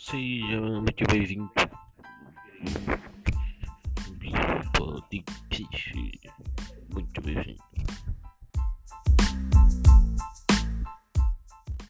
Seja muito bem-vindo. Muito bem-vindo.